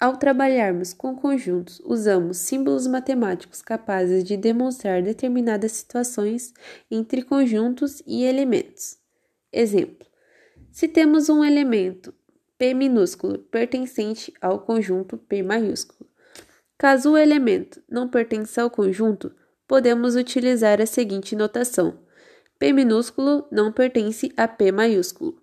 Ao trabalharmos com conjuntos, usamos símbolos matemáticos capazes de demonstrar determinadas situações entre conjuntos e elementos. Exemplo: se temos um elemento P minúsculo pertencente ao conjunto P maiúsculo, caso o elemento não pertença ao conjunto, podemos utilizar a seguinte notação: P minúsculo não pertence a P maiúsculo.